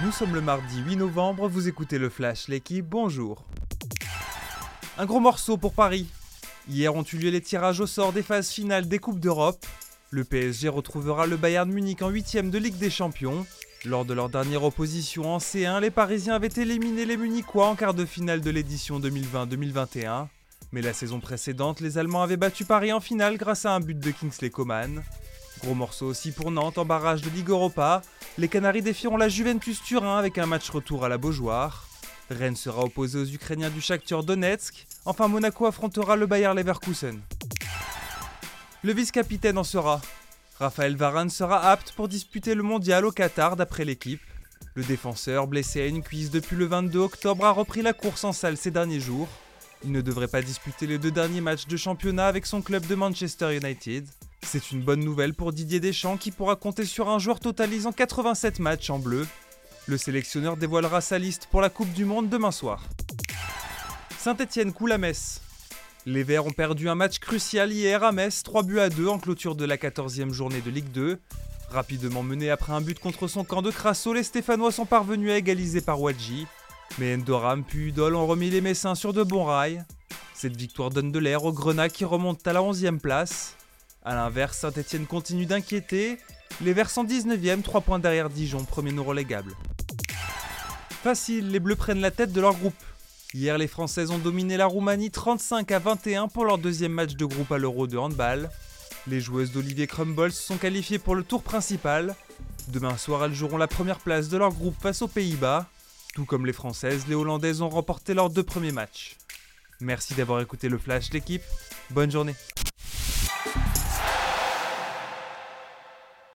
Nous sommes le mardi 8 novembre, vous écoutez le Flash, l'équipe, bonjour. Un gros morceau pour Paris. Hier ont eu lieu les tirages au sort des phases finales des Coupes d'Europe. Le PSG retrouvera le Bayern Munich en 8ème de Ligue des Champions. Lors de leur dernière opposition en C1, les Parisiens avaient éliminé les Munichois en quart de finale de l'édition 2020-2021. Mais la saison précédente, les Allemands avaient battu Paris en finale grâce à un but de Kingsley Coman. Gros morceau aussi pour Nantes en barrage de Ligue Europa. Les Canaries défieront la Juventus Turin avec un match retour à la Beaujoire. Rennes sera opposé aux Ukrainiens du Shakhtar Donetsk. Enfin, Monaco affrontera le Bayer Leverkusen. Le vice-capitaine en sera. Raphaël Varane sera apte pour disputer le mondial au Qatar d'après l'équipe. Le défenseur, blessé à une cuisse depuis le 22 octobre, a repris la course en salle ces derniers jours. Il ne devrait pas disputer les deux derniers matchs de championnat avec son club de Manchester United. C'est une bonne nouvelle pour Didier Deschamps qui pourra compter sur un joueur totalisant 87 matchs en bleu. Le sélectionneur dévoilera sa liste pour la Coupe du Monde demain soir. Saint-Etienne coule à Metz. Les Verts ont perdu un match crucial hier à Metz, 3 buts à 2 en clôture de la 14e journée de Ligue 2. Rapidement mené après un but contre son camp de Crasso, les Stéphanois sont parvenus à égaliser par Wadji. Mais Endoram puis Udol ont remis les Messins sur de bons rails. Cette victoire donne de l'air aux Grenats qui remontent à la 11e place. A l'inverse, Saint-Etienne continue d'inquiéter. Les Verts sont 19e, 3 points derrière Dijon, premier non relégable. Facile, les Bleus prennent la tête de leur groupe. Hier, les Françaises ont dominé la Roumanie 35 à 21 pour leur deuxième match de groupe à l'Euro de handball. Les joueuses d'Olivier Crumble se sont qualifiées pour le tour principal. Demain soir, elles joueront la première place de leur groupe face aux Pays-Bas. Tout comme les Françaises, les Hollandaises ont remporté leurs deux premiers matchs. Merci d'avoir écouté le flash d'équipe. Bonne journée.